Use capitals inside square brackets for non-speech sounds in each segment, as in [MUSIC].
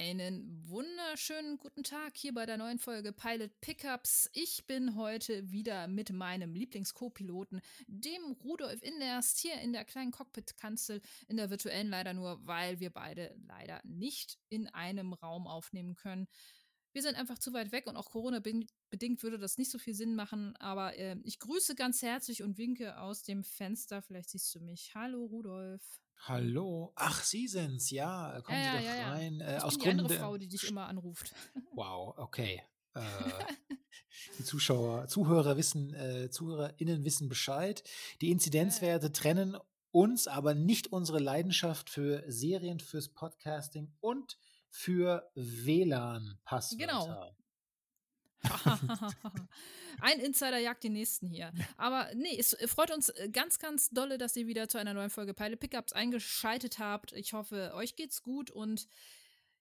Einen wunderschönen guten Tag hier bei der neuen Folge Pilot Pickups. Ich bin heute wieder mit meinem Lieblings-Co-Piloten, dem Rudolf Inderst, hier in der kleinen Cockpit-Kanzel, in der virtuellen leider nur, weil wir beide leider nicht in einem Raum aufnehmen können. Wir sind einfach zu weit weg und auch Corona-bedingt würde das nicht so viel Sinn machen. Aber äh, ich grüße ganz herzlich und winke aus dem Fenster. Vielleicht siehst du mich. Hallo, Rudolf. Hallo. Ach, Sie sind's. Ja, kommen Ja, Sie ja, doch ja, rein. Äh, Ich aus bin die andere. Frau, die dich immer anruft. [LAUGHS] Wow, okay. Äh, [LAUGHS] die Zuschauer, Zuhörer wissen, äh, ZuhörerInnen wissen Bescheid. Die Inzidenzwerte trennen uns, aber nicht unsere Leidenschaft für Serien, fürs Podcasting und für WLAN-Passwörter. [LAUGHS] Ein Insider jagt den nächsten hier. Aber nee, es freut uns äh, ganz, ganz dolle, dass ihr wieder zu einer neuen Folge Pilot Pickups eingeschaltet habt. Ich hoffe, euch geht's gut und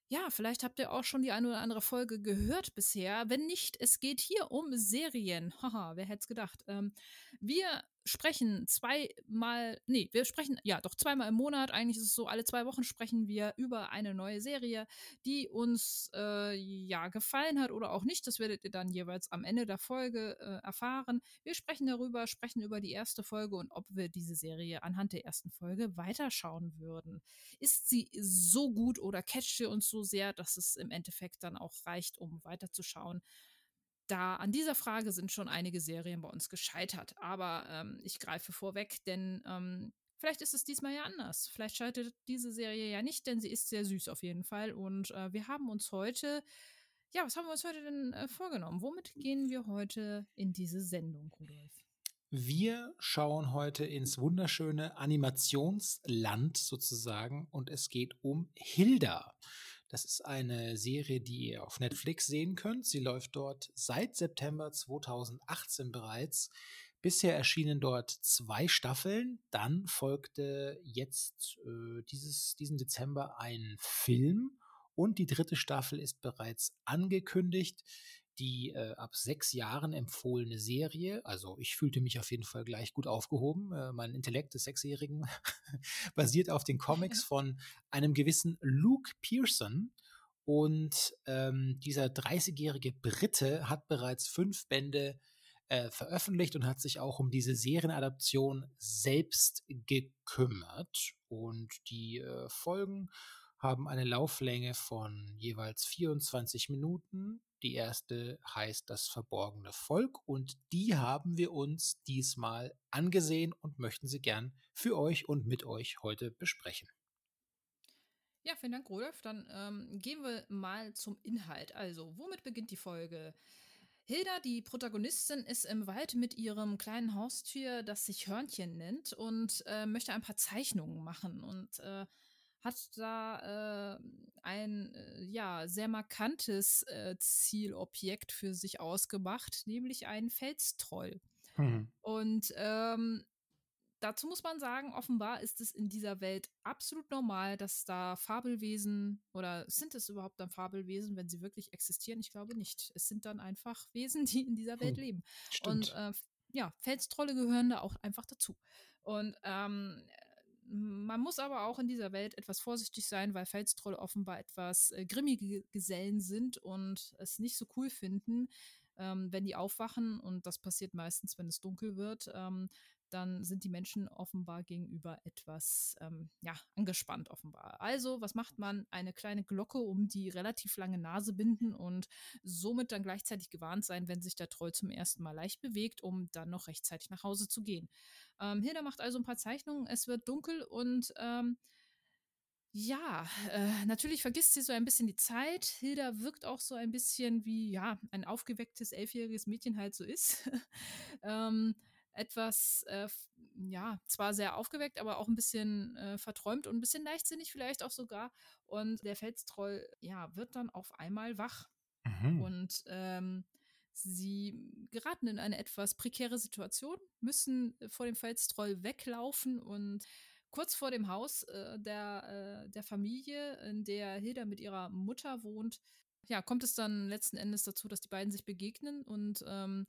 ja, vielleicht habt ihr auch schon die eine oder andere Folge gehört bisher. Wenn nicht, es geht hier um Serien. [LAUGHS] Haha, wer hätte es gedacht? Ähm, wir sprechen zweimal, nee, wir sprechen, ja, doch zweimal im Monat. Eigentlich ist es so, alle zwei Wochen sprechen wir über eine neue Serie, die uns, äh, ja, gefallen hat oder auch nicht. Das werdet ihr dann jeweils am Ende der Folge äh, erfahren. Wir sprechen darüber, sprechen über die erste Folge und ob wir diese Serie anhand der ersten Folge weiterschauen würden. Ist sie so gut oder catcht sie uns so sehr, dass es im Endeffekt dann auch reicht, um weiterzuschauen? Da an dieser Frage sind schon einige Serien bei uns gescheitert. Aber ähm, ich greife vorweg, denn ähm, vielleicht ist es diesmal ja anders. Vielleicht scheitert diese Serie ja nicht, denn sie ist sehr süß auf jeden Fall. Und äh, wir haben uns heute, ja, was haben wir uns heute denn äh, vorgenommen? Womit gehen wir heute in diese Sendung, Rudolf? Wir schauen heute ins wunderschöne Animationsland sozusagen und es geht um Hilda. Das ist eine Serie, die ihr auf Netflix sehen könnt. Sie läuft dort seit September 2018 bereits. Bisher erschienen dort zwei Staffeln. Dann folgte jetzt äh, dieses, diesen Dezember ein Film und die dritte Staffel ist bereits angekündigt die äh, ab sechs Jahren empfohlene Serie. Also ich fühlte mich auf jeden Fall gleich gut aufgehoben. Äh, mein Intellekt des Sechsjährigen [LAUGHS] basiert auf den Comics [LAUGHS] von einem gewissen Luke Pearson. Und ähm, dieser 30-jährige Brite hat bereits fünf Bände äh, veröffentlicht und hat sich auch um diese Serienadaption selbst gekümmert. Und die äh, Folgen haben eine Lauflänge von jeweils 24 Minuten. Die erste heißt Das verborgene Volk und die haben wir uns diesmal angesehen und möchten sie gern für euch und mit euch heute besprechen. Ja, vielen Dank, Rudolf. Dann ähm, gehen wir mal zum Inhalt. Also, womit beginnt die Folge? Hilda, die Protagonistin, ist im Wald mit ihrem kleinen Haustier, das sich Hörnchen nennt, und äh, möchte ein paar Zeichnungen machen. Und äh, hat da äh, ein äh, ja sehr markantes äh, Zielobjekt für sich ausgemacht, nämlich einen Felstroll. Hm. Und ähm, dazu muss man sagen, offenbar ist es in dieser Welt absolut normal, dass da Fabelwesen oder sind es überhaupt dann Fabelwesen, wenn sie wirklich existieren? Ich glaube nicht. Es sind dann einfach Wesen, [LAUGHS] die in dieser Welt Hm, leben. Stimmt. Und äh, ja, Felstrolle gehören da auch einfach dazu. Und ähm, man muss aber auch in dieser Welt etwas vorsichtig sein, weil Felstrolle offenbar etwas äh, grimmige Gesellen sind und es nicht so cool finden, ähm, wenn die aufwachen. Und das passiert meistens, wenn es dunkel wird. Ähm, dann sind die Menschen offenbar gegenüber etwas ähm, ja, angespannt offenbar. Also, was macht man? Eine kleine Glocke um die relativ lange Nase binden und somit dann gleichzeitig gewarnt sein, wenn sich der Troll zum ersten Mal leicht bewegt, um dann noch rechtzeitig nach Hause zu gehen. Ähm, Hilda macht also ein paar Zeichnungen, es wird dunkel und ähm, ja, äh, natürlich vergisst sie so ein bisschen die Zeit. Hilda wirkt auch so ein bisschen wie, ja, ein aufgewecktes elfjähriges Mädchen halt so ist. [LAUGHS] ähm, etwas, äh, ja, zwar sehr aufgeweckt, aber auch ein bisschen äh, verträumt und ein bisschen leichtsinnig vielleicht auch sogar. Und der Felstroll, ja, wird dann auf einmal wach. Mhm. Und ähm, sie geraten in eine etwas prekäre Situation, müssen vor dem Felstroll weglaufen und kurz vor dem Haus äh, der, äh, der Familie, in der Hilda mit ihrer Mutter wohnt, ja, kommt es dann letzten Endes dazu, dass die beiden sich begegnen und ähm,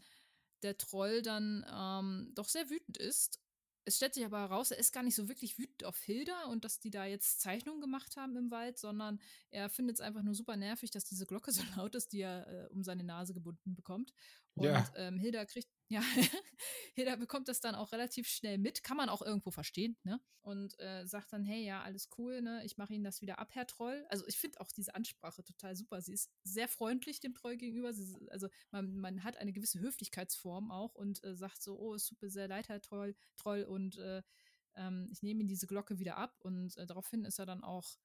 der Troll dann ähm, doch sehr wütend ist es stellt sich aber heraus, er ist gar nicht so wirklich wütend auf Hilda und dass die da jetzt Zeichnungen gemacht haben im Wald, sondern er findet es einfach nur super nervig, dass diese Glocke [LAUGHS] so laut ist, die er äh, um seine Nase gebunden bekommt. Und Ja. ähm, Hilda kriegt, ja, [LAUGHS] Hilda bekommt das dann auch relativ schnell mit, kann man auch irgendwo verstehen, ne? Und äh, sagt dann, hey, ja, alles cool, ne? Ich mache Ihnen das wieder ab, Herr Troll. Also ich finde auch diese Ansprache total super. Sie ist sehr freundlich dem Troll gegenüber. Ist- also man, man hat eine gewisse Höflichkeitsform auch und äh, sagt so, oh, es tut mir sehr leid, Herr Troll, Troll und äh, ähm, ich nehme Ihnen diese Glocke wieder ab. Und äh, daraufhin ist er dann auch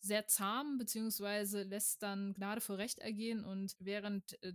sehr zahm, beziehungsweise lässt dann Gnade vor Recht ergehen und während äh,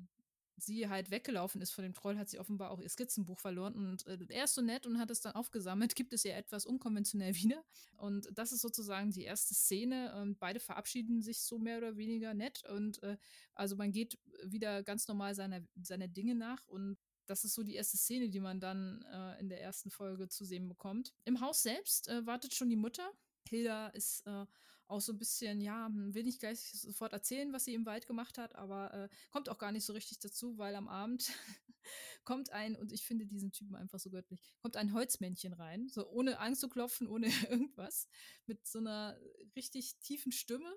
sie halt weggelaufen ist von dem Troll, hat sie offenbar auch ihr Skizzenbuch verloren und äh, er ist so nett und hat es dann aufgesammelt, gibt es ihr etwas unkonventionell [LAUGHS] wieder und das ist sozusagen die erste Szene und beide verabschieden sich so mehr oder weniger nett und äh, also man geht wieder ganz normal seiner, seiner Dinge nach und das ist so die erste Szene, die man dann äh, in der ersten Folge zu sehen bekommt. Im Haus selbst äh, wartet schon die Mutter. Hilda ist äh, auch so ein bisschen, ja, hm, will nicht gleich sofort erzählen, was sie im Wald gemacht hat, aber äh, kommt auch gar nicht so richtig dazu, weil am Abend [LAUGHS] kommt ein, und ich finde diesen Typen einfach so göttlich, kommt ein Holzmännchen rein, so ohne Angst zu klopfen, ohne [LAUGHS] irgendwas, mit so einer richtig tiefen Stimme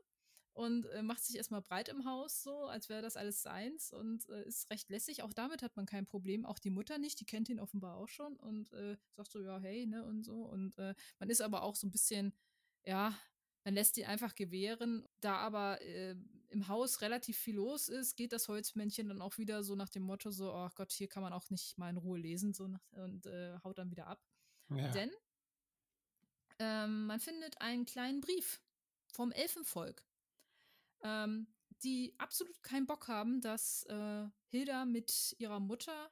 und äh, macht sich erstmal breit im Haus, so als wäre das alles seins und äh, ist recht lässig. Auch damit hat man kein Problem. Auch die Mutter nicht, die kennt ihn offenbar auch schon und äh, sagt so, ja, hey, ne, und so. Und äh, man ist aber auch so ein bisschen, ja, man lässt ihn einfach gewähren. Da aber äh, im Haus relativ viel los ist, geht das Holzmännchen dann auch wieder so nach dem Motto so, oh Gott, hier kann man auch nicht mal in Ruhe lesen so nach, und äh, haut dann wieder ab. ja. Denn ähm, man findet einen kleinen Brief vom Elfenvolk, ähm, die absolut keinen Bock haben, dass äh, Hilda mit ihrer Mutter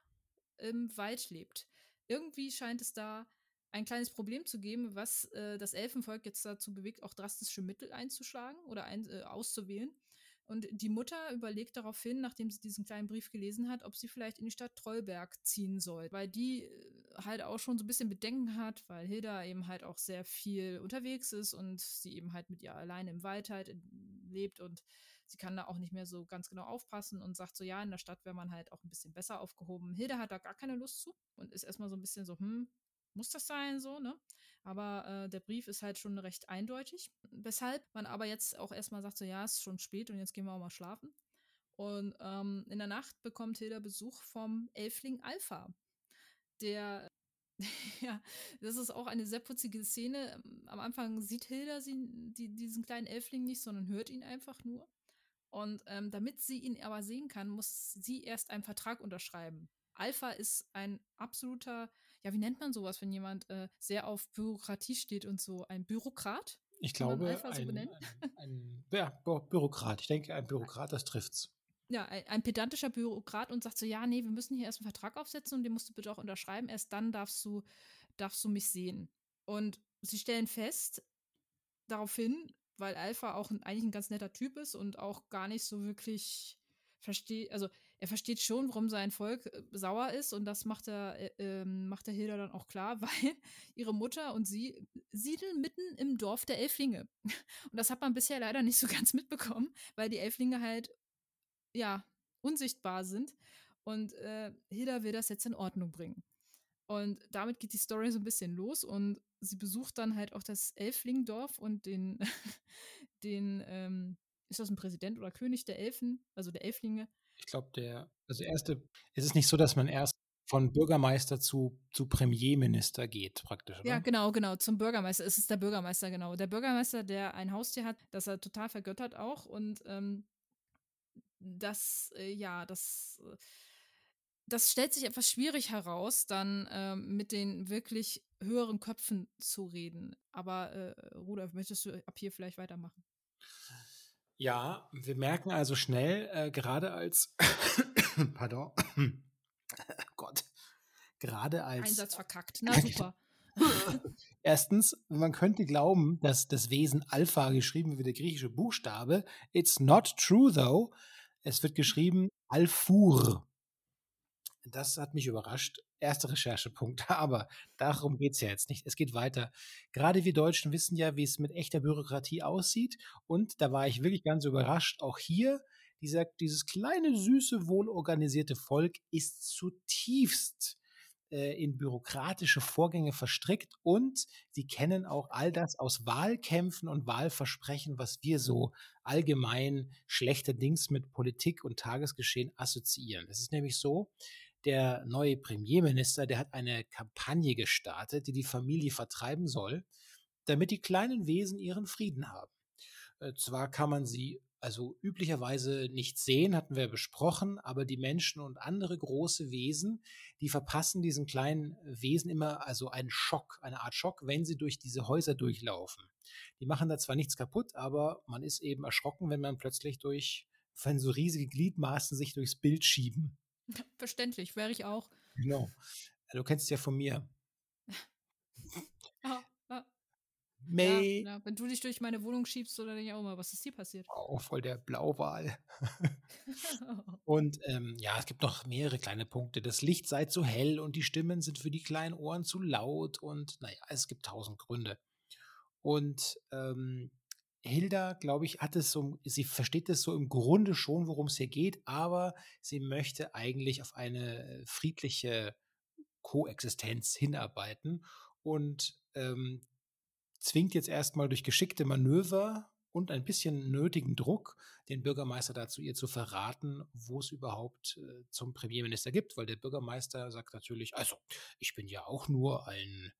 im Wald lebt. Irgendwie scheint es da ein kleines Problem zu geben, was äh, das Elfenvolk jetzt dazu bewegt, auch drastische Mittel einzuschlagen oder ein, äh, auszuwählen. Und die Mutter überlegt daraufhin, nachdem sie diesen kleinen Brief gelesen hat, ob sie vielleicht in die Stadt Trollberg ziehen soll, weil die äh, halt auch schon so ein bisschen Bedenken hat, weil Hilda eben halt auch sehr viel unterwegs ist und sie eben halt mit ihr alleine im Wald halt in, lebt und sie kann da auch nicht mehr so ganz genau aufpassen und sagt so, ja, in der Stadt wäre man halt auch ein bisschen besser aufgehoben. Hilda hat da gar keine Lust zu und ist erstmal so ein bisschen so, hm, muss das sein, so, ne? Aber äh, der Brief ist halt schon recht eindeutig. Weshalb man aber jetzt auch erstmal sagt, so, ja, es ist schon spät und jetzt gehen wir auch mal schlafen. Und ähm, in der Nacht bekommt Hilda Besuch vom Elfling Alpha. Der, [LAUGHS] ja, das ist auch eine sehr putzige Szene. Am Anfang sieht Hilda sie, die, diesen kleinen Elfling nicht, sondern hört ihn einfach nur. Und ähm, damit sie ihn aber sehen kann, muss sie erst einen Vertrag unterschreiben. Alpha ist ein absoluter, ja, wie nennt man sowas, wenn jemand äh, sehr auf Bürokratie steht und so, ein Bürokrat? Ich glaube, Alpha so ein, ein, [LAUGHS] ein ja, Bü- Bürokrat. Ich denke, ein Bürokrat, das trifft's. Ja, ein, ein pedantischer Bürokrat und sagt so, ja, nee, wir müssen hier erst einen Vertrag aufsetzen und den musst du bitte auch unterschreiben. Erst dann darfst du, darfst du mich sehen. Und sie stellen fest, daraufhin, weil Alpha auch ein, eigentlich ein ganz netter Typ ist und auch gar nicht so wirklich versteht, also er versteht schon, warum sein Volk äh, sauer ist und das macht er, äh, ähm, macht der Hilda dann auch klar, [LAUGHS] weil ihre Mutter und sie siedeln mitten im Dorf der Elflinge. Und das hat man bisher leider nicht so [LAUGHS] ganz mitbekommen, weil die Elflinge halt, ja, unsichtbar sind. Und äh, Hilda will das jetzt in Ordnung bringen. Und damit geht die Story so ein bisschen los und sie besucht dann halt auch das Elflingdorf und den, [LAUGHS] den, ähm, ist das ein Präsident oder König der Elfen, also der Elflinge? Ich glaube, der, also erste, es ist nicht so, dass man erst von Bürgermeister zu, zu Premierminister geht, praktisch, oder? Ja, genau, genau, zum Bürgermeister. Es ist der Bürgermeister, genau. Der Bürgermeister, der ein Haustier hat, das er total vergöttert auch und ähm, das, äh, ja, das, äh, das stellt sich etwas schwierig heraus, dann ähm, mit den wirklich höheren Köpfen zu reden. Aber äh, Rudolf, möchtest du ab hier vielleicht weitermachen? Ja, wir merken also schnell, äh, gerade als, [COUGHS] pardon, [COUGHS] Gott, gerade als Einsatz verkackt. Na super. [COUGHS] Erstens, man könnte glauben, dass das Wesen Alpha geschrieben wird wie der griechische Buchstabe. It's not true, though. Es wird geschrieben Alfur. Das hat mich überrascht. Erster Recherchepunkt. [LAUGHS] Aber darum geht es ja jetzt nicht. Es geht weiter. Gerade wir Deutschen wissen ja, wie es mit echter Bürokratie aussieht. Und da war ich wirklich ganz überrascht. Auch hier, dieser, dieses kleine, süße, wohlorganisierte Volk ist zutiefst äh, in bürokratische Vorgänge verstrickt und sie kennen auch all das aus Wahlkämpfen und Wahlversprechen, was wir so allgemein schlechterdings mit Politik und Tagesgeschehen assoziieren. Es ist nämlich so, der neue Premierminister, der hat eine Kampagne gestartet, die die Familie vertreiben soll, damit die kleinen Wesen ihren Frieden haben. Äh, zwar kann man sie also üblicherweise nicht sehen, hatten wir besprochen, aber die Menschen und andere große Wesen, die verpassen diesen kleinen Wesen immer also einen Schock, eine Art Schock, wenn sie durch diese Häuser durchlaufen. Die machen da zwar nichts kaputt, aber man ist eben erschrocken, wenn man plötzlich durch, wenn so riesige Gliedmaßen sich durchs Bild schieben. [LAUGHS] Verständlich, wäre ich auch. Genau. Du kennst es ja von mir. [LAUGHS] ah, ah. May. Ja, ja, wenn du dich durch meine Wohnung schiebst, oder denke ich auch mal, was ist hier passiert? Oh, voll der Blauwal. [LAUGHS] und ähm, ja, es gibt noch mehrere kleine Punkte. Das Licht sei zu hell und die Stimmen sind für die kleinen Ohren zu laut und naja, es gibt tausend Gründe. Und ähm, Hilda, glaube ich, hat es so, sie versteht es so im Grunde schon, worum es hier geht, aber sie möchte eigentlich auf eine friedliche Koexistenz hinarbeiten und ähm, zwingt jetzt erstmal durch geschickte Manöver und ein bisschen nötigen Druck den Bürgermeister dazu, ihr zu verraten, wo es überhaupt äh, zum Premierminister gibt, weil der Bürgermeister sagt natürlich, also ich bin ja auch nur ein,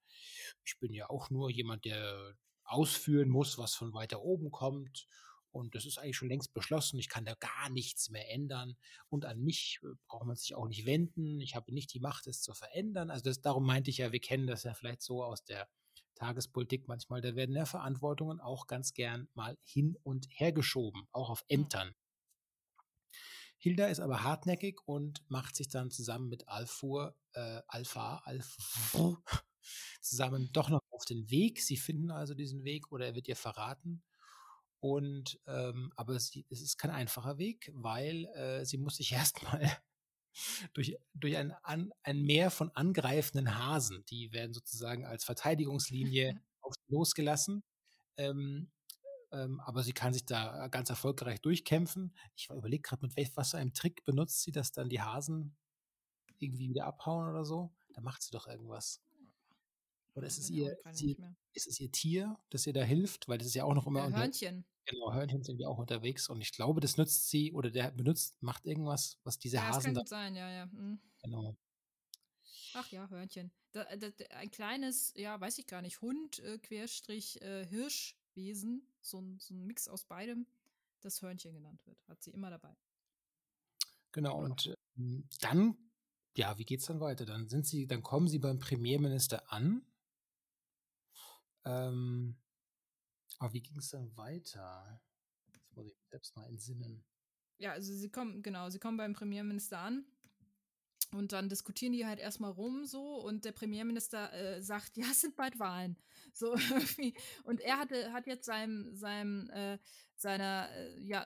ich bin ja auch nur jemand, der ausführen muss, was von weiter oben kommt. Und das ist eigentlich schon längst beschlossen. Ich kann da gar nichts mehr ändern. Und an mich äh, braucht man sich auch nicht wenden. Ich habe nicht die Macht, es zu verändern. Also das, darum meinte ich ja, wir kennen das ja vielleicht so aus der Tagespolitik manchmal. Da werden ja Verantwortungen auch ganz gern mal hin und her geschoben, auch auf Ämtern. Hilda ist aber hartnäckig und macht sich dann zusammen mit Alfur, äh, Alpha, Alf, [LAUGHS] zusammen doch noch auf den Weg. Sie finden also diesen Weg oder er wird ihr verraten. Und ähm, aber sie, es ist kein einfacher Weg, weil äh, sie muss sich [LAUGHS] erstmal durch, durch ein, an, ein Meer von angreifenden Hasen, die werden sozusagen als Verteidigungslinie [LAUGHS] losgelassen. Ähm, ähm, aber sie kann sich da ganz erfolgreich durchkämpfen. Ich überlege gerade, mit welch, was für einem Trick benutzt sie, dass dann die Hasen irgendwie wieder abhauen oder so. Da macht sie doch irgendwas. Oder ist es, ihr, sie, ist es ihr Tier, das ihr da hilft? Weil das ist ja auch noch immer. Ja, Hörnchen. Genau, Hörnchen sind ja auch unterwegs und ich glaube, das nutzt sie oder der benutzt, macht irgendwas, was diese ja, Hasen. Das kann gut sein, ja, ja. Mhm. Genau. Ach ja, Hörnchen. Da, da, ein kleines, ja, weiß ich gar nicht, Hund, äh, Querstrich, äh, Hirschwesen, so ein, so ein Mix aus beidem, das Hörnchen genannt wird. Hat sie immer dabei. Genau, und äh, dann, ja, wie geht's dann weiter? Dann sind sie, dann kommen sie beim Premierminister an ähm, aber wie ging es dann weiter? Das muss ich selbst mal entsinnen. Ja, also sie kommen, genau, sie kommen beim Premierminister an und dann diskutieren die halt erstmal rum so und der Premierminister äh, sagt, ja, es sind bald Wahlen. So [LAUGHS] irgendwie. Und er hatte, hat jetzt seinem, seinem, äh, seiner, äh, ja,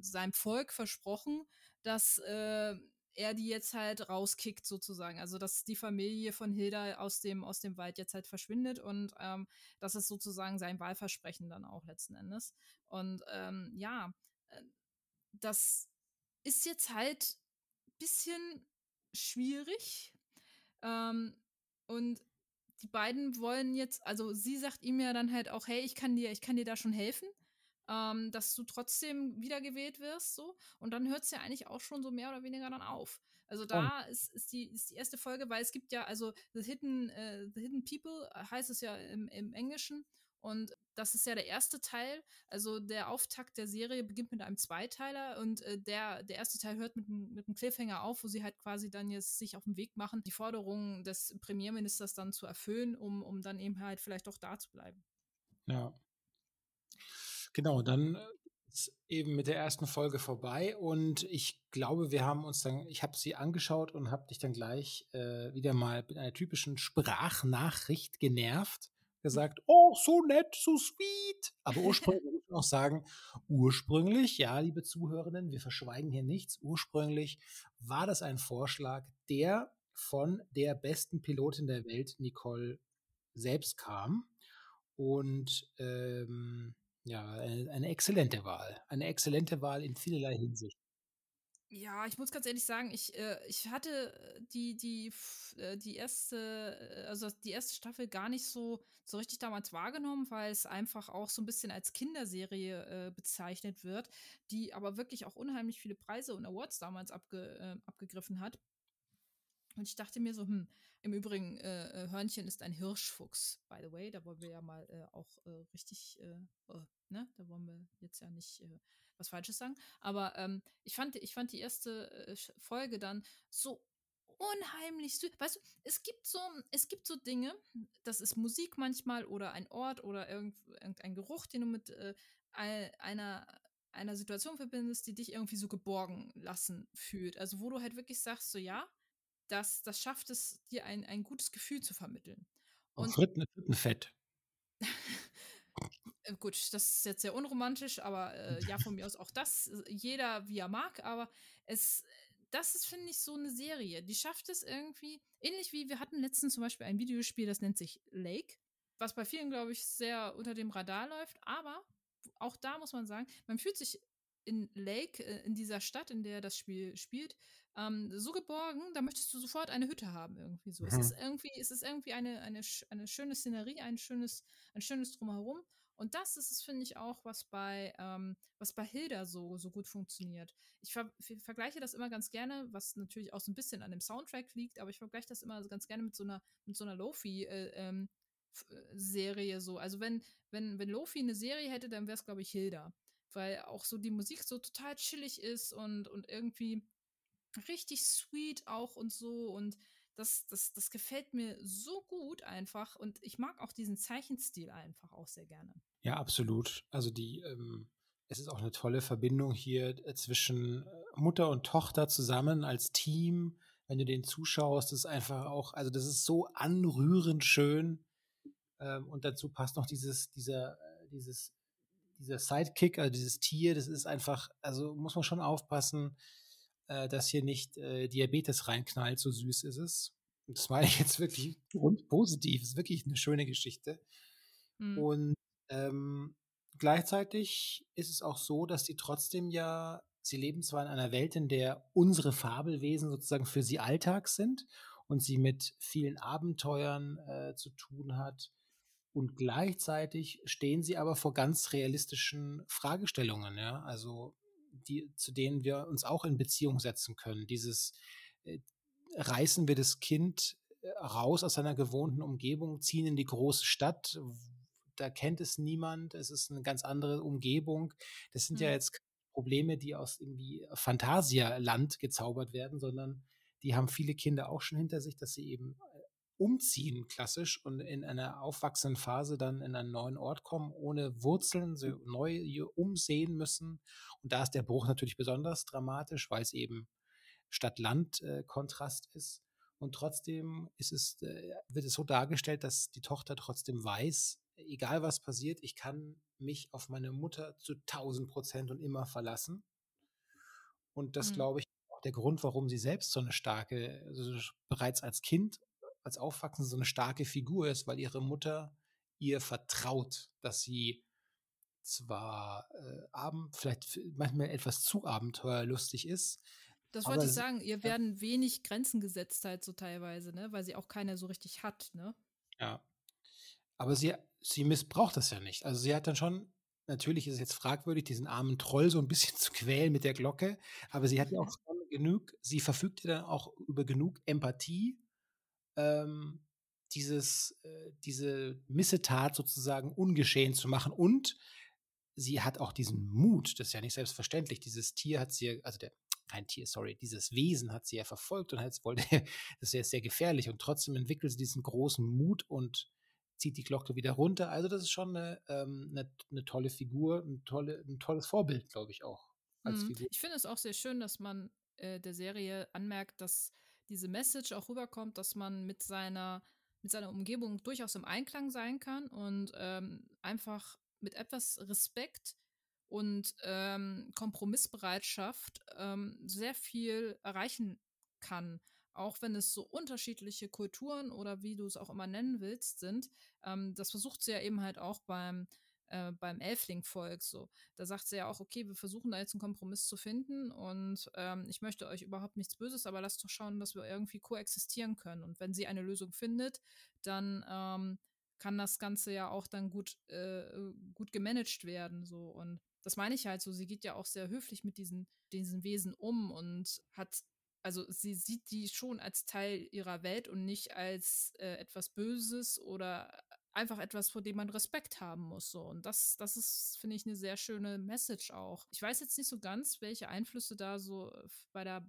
seinem Volk versprochen, dass äh, er die jetzt halt rauskickt sozusagen. Also dass die Familie von Hilda aus dem, aus dem Wald jetzt halt verschwindet und ähm, das ist sozusagen sein Wahlversprechen dann auch letzten Endes. Und ähm, ja, äh, das ist jetzt halt ein bisschen schwierig. Ähm, und die beiden wollen jetzt, also sie sagt ihm ja dann halt auch, hey, ich kann dir, ich kann dir da schon helfen ähm, dass du trotzdem wiedergewählt wirst, so. Und dann hört es ja eigentlich auch schon so mehr oder weniger dann auf. Also da oh. ist, ist, die, ist die erste Folge, weil es gibt ja, also The Hidden, äh, The Hidden People heißt es ja im, im Englischen. Und das ist ja der erste Teil. Also der Auftakt der Serie beginnt mit einem Zweiteiler und äh, der, der erste Teil hört mit, mit einem Cliffhanger auf, wo sie halt quasi dann jetzt sich auf den Weg machen, die Forderungen des Premierministers dann zu erfüllen, um, um dann eben halt vielleicht auch da zu bleiben. Ja. Genau, dann äh, ist eben mit der ersten Folge vorbei und ich glaube, wir haben uns dann, ich habe sie angeschaut und habe dich dann gleich äh, wieder mal mit einer typischen Sprachnachricht genervt, gesagt, oh, so nett, so sweet. Aber ursprünglich muss ich auch sagen, ursprünglich, ja, liebe Zuhörenden, wir verschweigen hier nichts, ursprünglich war das ein Vorschlag, der von der besten Pilotin der Welt, Nicole, selbst kam. Und ähm, ja, eine, eine exzellente Wahl. Eine exzellente Wahl in vielerlei Hinsicht. Ja, ich muss ganz ehrlich sagen, ich, äh, ich hatte die, die, äh, die erste, äh, also die erste Staffel gar nicht so, so richtig damals wahrgenommen, weil es einfach auch so ein bisschen als Kinderserie äh, bezeichnet wird, die aber wirklich auch unheimlich viele Preise und Awards damals abge, äh, abgegriffen hat. Und ich dachte mir so, hm, im Übrigen, äh, Hörnchen ist ein Hirschfuchs, by the way. Da wollen wir ja mal äh, auch äh, richtig, oh, ne? Da wollen wir jetzt ja nicht was Falsches sagen. Aber ähm, ich, fand, ich fand die erste äh, Folge dann so unheimlich süß. Weißt du, es gibt so, es gibt so Dinge, das ist Musik manchmal oder ein Ort oder irgend, irgendein Geruch, den du mit äh, einer einer Situation verbindest, die dich irgendwie so geborgen lassen fühlt. Also wo du halt wirklich sagst, so ja, das, das schafft es, dir ein, ein gutes Gefühl zu vermitteln. Und Fritten, Frittenfett. [LAUGHS] Äh, gut, das ist jetzt sehr unromantisch, aber äh, ja, von mir aus auch das. Äh, jeder, wie er mag, aber es, das ist, finde ich, so eine Serie. Die schafft es irgendwie, ähnlich wie wir hatten letztens zum Beispiel ein Videospiel, das nennt sich Lake, was bei vielen, glaube ich, sehr unter dem Radar läuft, aber auch da muss man sagen, man fühlt sich in Lake, äh, in dieser Stadt, in der das Spiel spielt, ähm, so geborgen, da möchtest du sofort eine Hütte haben, irgendwie so. Mhm. Es ist irgendwie, es ist irgendwie eine, eine, eine schöne Szenerie, ein schönes, ein schönes Drumherum. Und das ist es, finde ich, auch, was bei, ähm, was bei Hilda so, so gut funktioniert. Ich ver vergleiche das immer ganz gerne, was natürlich auch so ein bisschen an dem Soundtrack liegt, aber ich vergleiche das immer ganz gerne mit so einer, mit so einer Lofi, äh, ähm, Serie so. Also wenn, wenn, wenn Lofi eine Serie hätte, dann wäre es, glaube ich, Hilda. Weil auch so die Musik so total chillig ist und, und irgendwie richtig sweet auch und so. Und das, das, das gefällt mir so gut einfach. Und ich mag auch diesen Zeichenstil einfach auch sehr gerne. Ja, absolut. Also die, ähm, es ist auch eine tolle Verbindung hier äh, zwischen äh, Mutter und Tochter zusammen als Team. Wenn du den zuschaust, das ist einfach auch, also das ist so anrührend schön. Ähm, und dazu passt noch dieses, dieser, äh, dieses, dieser Sidekick, also dieses Tier, das ist einfach, also muss man schon aufpassen äh, dass hier nicht äh, Diabetes reinknallt, so süß ist es. Und das meine ich jetzt wirklich [LAUGHS] positiv, das ist wirklich eine schöne Geschichte. Mhm. Und ähm, gleichzeitig ist es auch so, dass sie trotzdem ja, sie leben zwar in einer Welt, in der unsere Fabelwesen sozusagen für sie Alltag sind und sie mit vielen Abenteuern äh, zu tun hat. Und gleichzeitig stehen sie aber vor ganz realistischen Fragestellungen, ja. Also die, zu denen wir uns auch in Beziehung setzen können. Dieses äh, reißen wir das Kind äh, raus aus seiner gewohnten Umgebung, ziehen in die große Stadt, da kennt es niemand, es ist eine ganz andere Umgebung. Das sind mhm. ja jetzt Probleme, die aus irgendwie Phantasialand gezaubert werden, sondern die haben viele Kinder auch schon hinter sich, dass sie eben umziehen, klassisch, und in einer aufwachsenden Phase dann in einen neuen Ort kommen, ohne Wurzeln, so neu umsehen müssen. Und da ist der Bruch natürlich besonders dramatisch, weil es eben Stadt-Land-Kontrast ist. Und trotzdem ist es, äh, wird es so dargestellt, dass die Tochter trotzdem weiß, egal was passiert, ich kann mich auf meine Mutter zu 1000 Prozent und immer verlassen. Und das, mhm. glaube ich, auch der Grund, warum sie selbst so eine starke, also bereits als Kind als Aufwachsen so eine starke Figur ist, weil ihre Mutter ihr vertraut, dass sie zwar äh, abend, vielleicht manchmal etwas zu abenteuerlustig ist. Das wollte ich sagen, ihr werden wenig Grenzen gesetzt halt so teilweise, ne? Weil sie auch keine so richtig hat, ne? Ja. Aber sie, sie missbraucht das ja nicht. Also sie hat dann schon, natürlich ist es jetzt fragwürdig, diesen armen Troll so ein bisschen [LAUGHS] zu quälen mit der Glocke, aber sie hat ja auch [LAUGHS] genug, sie verfügt ja dann auch über genug Empathie, ähm, dieses, äh, diese Missetat sozusagen ungeschehen zu machen. Und sie hat auch diesen Mut, das ist ja nicht selbstverständlich. Dieses Tier hat sie, also der, kein Tier, sorry, dieses Wesen hat sie ja verfolgt und hat, wollte, [LAUGHS] das ist sehr gefährlich. Und trotzdem entwickelt sie diesen großen Mut und zieht die Glocke wieder runter. Also das ist schon eine, ähm, eine, eine tolle Figur, ein, tolle, ein tolles Vorbild, glaube ich auch. Mhm. Ich finde es auch sehr schön, dass man äh, der Serie anmerkt, dass diese Message auch rüberkommt, dass man mit seiner, mit seiner Umgebung durchaus im Einklang sein kann und ähm, einfach mit etwas Respekt und ähm, Kompromissbereitschaft ähm, sehr viel erreichen kann. Auch wenn es so unterschiedliche Kulturen oder wie du es auch immer nennen willst sind. Ähm, das versucht sie ja eben halt auch beim äh, beim Elfling-Volk so. Da sagt sie ja auch, okay, wir versuchen da jetzt einen Kompromiss zu finden und ähm, ich möchte euch überhaupt nichts Böses, aber lasst doch schauen, dass wir irgendwie koexistieren können. Und wenn sie eine Lösung findet, dann ähm, kann das Ganze ja auch dann gut, äh, gut gemanagt werden. So. Und das meine ich halt so, sie geht ja auch sehr höflich mit diesen, diesen Wesen um und hat, also sie sieht die schon als Teil ihrer Welt und nicht als äh, etwas Böses oder einfach etwas, vor dem man Respekt haben muss. So. Und das, das ist, finde ich, eine sehr schöne Message auch. Ich weiß jetzt nicht so ganz, welche Einflüsse da so bei der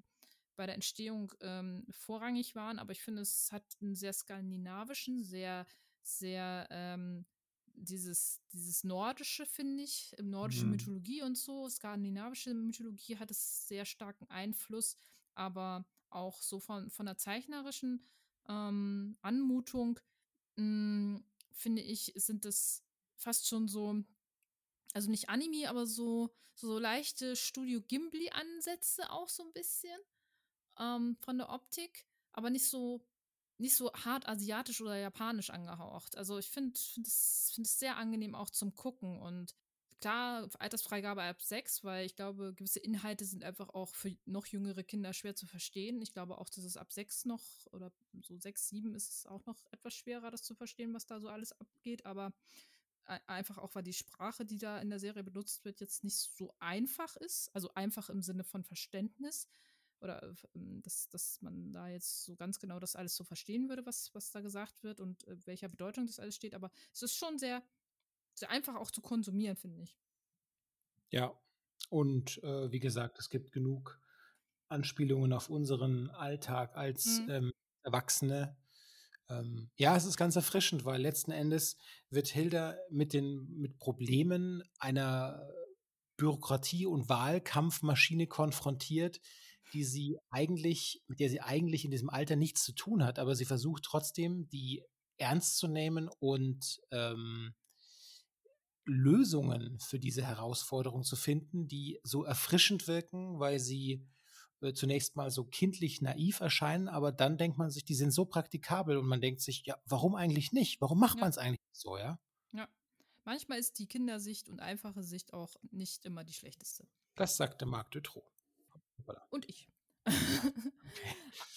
bei der Entstehung ähm, vorrangig waren, aber ich finde, es hat einen sehr skandinavischen, sehr sehr ähm, dieses, dieses Nordische, finde ich, im nordischen mhm. Mythologie und so, skandinavische Mythologie hat es sehr starken Einfluss, aber auch so von, von der zeichnerischen ähm, Anmutung, mh, hm, finde ich, sind es fast schon so, also nicht Anime, aber so, so leichte Studio Ghibli-Ansätze auch so ein bisschen ähm, von der Optik, aber nicht so nicht so hart asiatisch oder japanisch angehaucht. Also ich finde find es find sehr angenehm auch zum Gucken und klar, Altersfreigabe ab sechs, weil ich glaube, gewisse Inhalte sind einfach auch für noch jüngere Kinder schwer zu verstehen. Ich glaube auch, dass es ab sechs noch oder so sechs, sieben ist es auch noch etwas schwerer, das zu verstehen, was da so alles abgeht. Aber einfach auch, weil die Sprache, die da in der Serie benutzt wird, jetzt nicht so einfach ist. Also einfach im Sinne von Verständnis oder ähm, dass, dass man da jetzt so ganz genau das alles so verstehen würde, was, was da gesagt wird und äh, welcher Bedeutung das alles steht. Aber es ist schon sehr, sehr einfach auch zu konsumieren, finde ich. Ja, und äh, wie gesagt, es gibt genug Anspielungen auf unseren Alltag als mhm. ähm, Erwachsene. Ähm, ja, es ist ganz erfrischend, weil letzten Endes wird Hilda mit den mit Problemen einer Bürokratie- und Wahlkampfmaschine konfrontiert, die sie eigentlich, mit der sie eigentlich in diesem Alter nichts zu tun hat, aber sie versucht trotzdem, die ernst zu nehmen und ähm, Lösungen für diese Herausforderung zu finden, die so erfrischend wirken, weil sie äh, zunächst mal so kindlich naiv erscheinen, aber dann denkt man sich, die sind so praktikabel und man denkt sich, ja, warum eigentlich nicht? Warum macht ja. man es eigentlich so, ja? Ja. Manchmal ist die Kindersicht und einfache Sicht auch nicht immer die schlechteste. Das sagte Marc Dutroux. Und ich.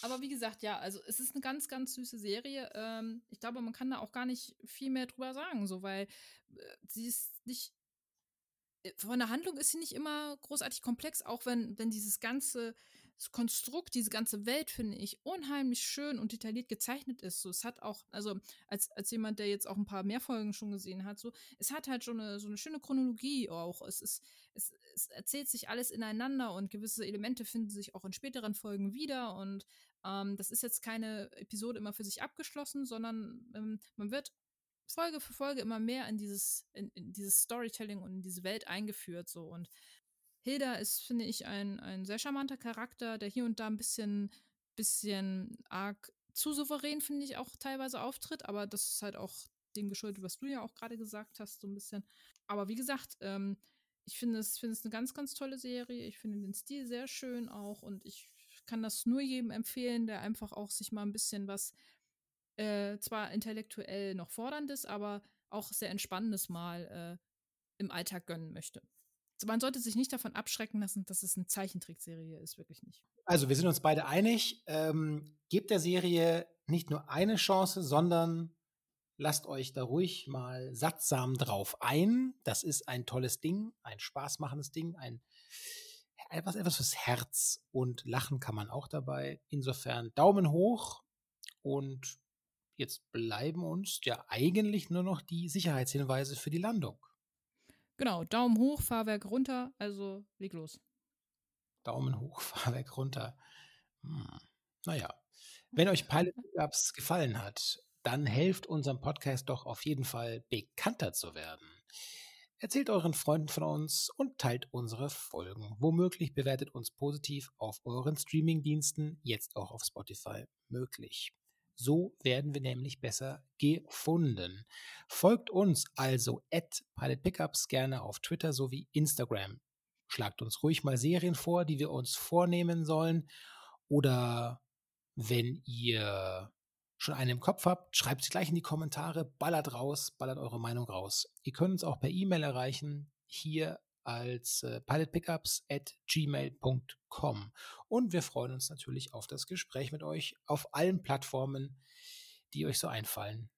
Aber wie gesagt, ja, also es ist eine ganz, ganz süße Serie. Ähm, ich glaube, man kann da auch gar nicht viel mehr drüber sagen, so weil äh, sie ist nicht äh, von der Handlung ist sie nicht immer großartig komplex, auch wenn, wenn dieses ganze das Konstrukt, diese ganze Welt, finde ich, unheimlich schön und detailliert gezeichnet ist. So, es hat auch, also als, als jemand, der jetzt auch ein paar mehr Folgen schon gesehen hat, so, es hat halt schon eine, so eine schöne Chronologie auch. Es ist, es, es erzählt sich alles ineinander und gewisse Elemente finden sich auch in späteren Folgen wieder und ähm, das ist jetzt keine Episode immer für sich abgeschlossen, sondern ähm, man wird Folge für Folge immer mehr in dieses, in, in, dieses Storytelling und in diese Welt eingeführt, so und Hilda ist, finde ich, ein, ein sehr charmanter Charakter, der hier und da ein bisschen, bisschen arg zu souverän, finde ich, auch teilweise auftritt, aber das ist halt auch dem geschuldet, was du ja auch gerade gesagt hast, so ein bisschen. Aber wie gesagt, ähm, ich finde es, finde es eine ganz, ganz tolle Serie. Ich finde den Stil sehr schön auch und ich kann das nur jedem empfehlen, der einfach auch sich mal ein bisschen was äh, zwar intellektuell noch forderndes, aber auch sehr entspannendes mal äh, im Alltag gönnen möchte man sollte sich nicht davon abschrecken lassen, dass es eine Zeichentrickserie ist, wirklich nicht. Also wir sind uns beide einig. Ähm, gebt der Serie nicht nur eine Chance, sondern lasst euch da ruhig mal sattsam drauf ein. Das ist ein tolles Ding, ein spaßmachendes Ding, ein etwas, etwas fürs Herz und lachen kann man auch dabei. Insofern Daumen hoch und jetzt bleiben uns ja eigentlich nur noch die Sicherheitshinweise für die Landung. Genau, Daumen hoch, Fahrwerk runter, also leg los. Daumen hoch, [LAUGHS] Fahrwerk runter. Hm. Naja, wenn euch Pilot [LAUGHS] Pickups gefallen hat, dann helft unserem Podcast doch auf jeden Fall bekannter zu werden. Erzählt euren Freunden von uns und teilt unsere Folgen. Womöglich bewertet uns positiv auf euren Streamingdiensten, jetzt auch auf Spotify möglich. So werden wir nämlich besser gefunden. Folgt uns also at Pilot Pickups gerne auf Twitter sowie Instagram. Schlagt uns ruhig mal Serien vor, die wir uns vornehmen sollen. Oder wenn ihr schon einen im Kopf habt, schreibt es gleich in die Kommentare, ballert raus, ballert eure Meinung raus. Ihr könnt uns auch per E-Mail erreichen, hier als äh, pilotpickups at gmail.com. Und wir freuen uns natürlich auf das Gespräch mit euch auf allen Plattformen, die euch so einfallen.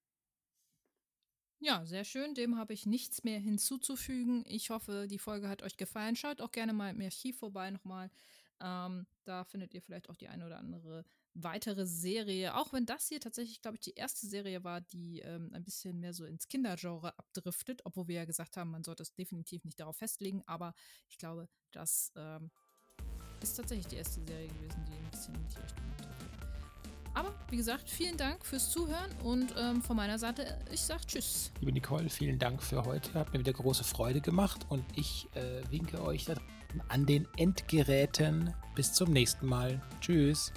Ja, sehr schön. Dem habe ich nichts mehr hinzuzufügen. Ich hoffe, die Folge hat euch gefallen. Schaut auch gerne mal im Archiv vorbei nochmal. Ähm, da findet ihr vielleicht auch die eine oder andere weitere Serie. Auch wenn das hier tatsächlich, glaube ich, die erste Serie war, die ähm, ein bisschen mehr so ins Kindergenre abdriftet. Obwohl wir ja gesagt haben, man sollte es definitiv nicht darauf festlegen. Aber ich glaube, das ähm, ist tatsächlich die erste Serie gewesen, die ein bisschen in die Richtung aber wie gesagt, vielen Dank fürs Zuhören und ähm, von meiner Seite, ich sage Tschüss. Liebe Nicole, vielen Dank für heute. Hat mir wieder große Freude gemacht und ich äh, winke euch an den Endgeräten. Bis zum nächsten Mal. Tschüss.